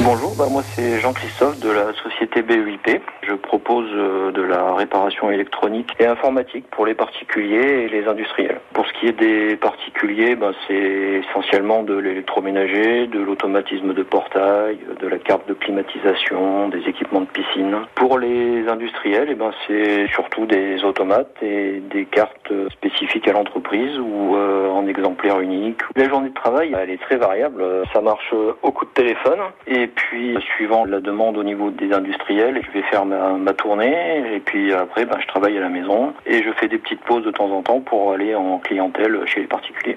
Bonjour, bah moi c'est Jean-Christophe de la société BEIP. Je propose euh, de la réparation électronique et informatique pour les particuliers et les industriels. Pour ce qui est des particuliers, bah, c'est essentiellement de l'électroménager, de l'automatisme de portail, de la carte de climatisation, des équipements de piscine. Pour les industriels, eh ben, c'est surtout des automates et des cartes spécifiques à l'entreprise ou euh, en exemplaire unique. La journée de travail, elle est très variable. Ça marche au coup de téléphone et puis suivant la demande au niveau des industriels, je vais faire ma, tournée et puis après ben, je travaille à la maison et je fais des petites pauses de temps en temps pour aller en clientèle chez les particuliers.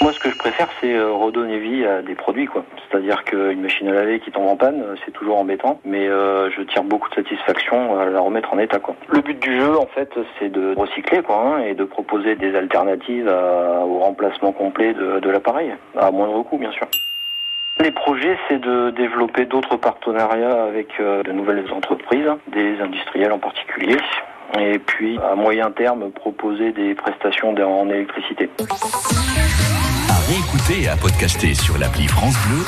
Moi, ce que je préfère, c'est euh, redonner vie à des produits, quoi. C'est-à-dire qu'une machine à laver qui tombe en panne, euh, c'est toujours embêtant, mais euh, je tire beaucoup de satisfaction à la remettre en état. Le but du jeu, en fait, c'est de recycler, quoi, hein, et de proposer des alternatives au remplacement complet de l'appareil, à moindre coût, bien sûr. Les projets, c'est de développer d'autres partenariats avec euh, de nouvelles entreprises, des industriels en particulier, et puis à moyen terme proposer des prestations en électricité. Réécouter et à podcaster sur l'appli France Bleu